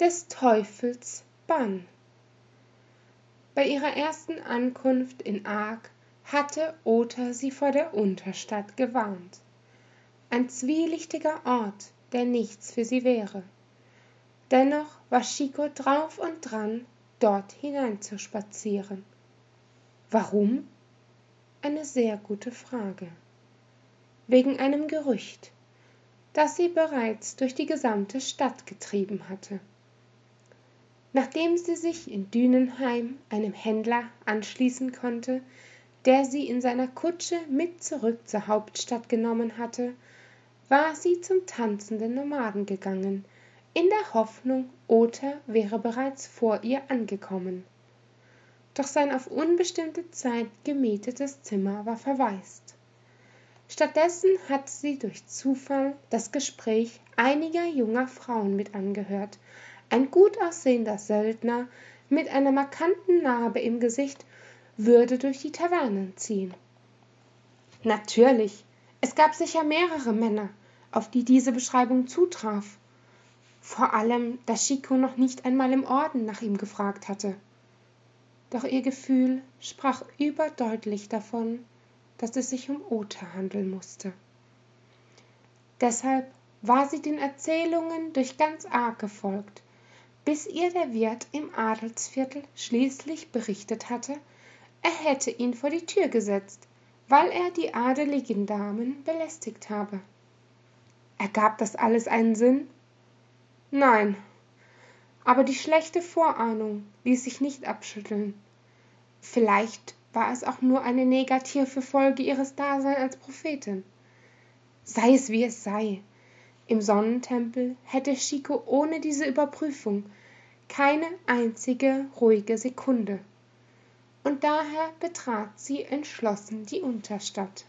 des teufels bann. Bei ihrer ersten ankunft in ark hatte ota sie vor der unterstadt gewarnt. Ein zwielichtiger ort der nichts für sie wäre. Dennoch war Chico drauf und dran dort hineinzuspazieren. Warum? Eine sehr gute frage. Wegen einem gerücht das sie bereits durch die gesamte stadt getrieben hatte nachdem sie sich in dünenheim einem händler anschließen konnte der sie in seiner kutsche mit zurück zur hauptstadt genommen hatte war sie zum tanzenden nomaden gegangen in der hoffnung ota wäre bereits vor ihr angekommen. Doch sein auf unbestimmte zeit gemietetes zimmer war verwaist. Stattdessen hatte sie durch zufall das gespräch einiger junger frauen mit angehört ein gut aussehender söldner mit einer markanten narbe im gesicht würde durch die tavernen ziehen. Natürlich es gab sicher mehrere männer auf die diese beschreibung zutraf. Vor allem da chico noch nicht einmal im orden nach ihm gefragt hatte. Doch ihr gefühl sprach überdeutlich davon dass es sich um ota handeln musste deshalb war sie den erzählungen durch ganz arg gefolgt bis ihr der wirt im adelsviertel schließlich berichtet hatte er hätte ihn vor die tür gesetzt weil er die adeligen damen belästigt habe. Ergab das alles einen sinn? Nein. Aber die schlechte vorahnung ließ sich nicht abschütteln. Vielleicht war es auch nur eine negative folge ihres daseins als prophetin. Sei es wie es sei im sonnentempel hätte Chico ohne diese überprüfung keine einzige ruhige sekunde. Und daher betrat sie entschlossen die unterstadt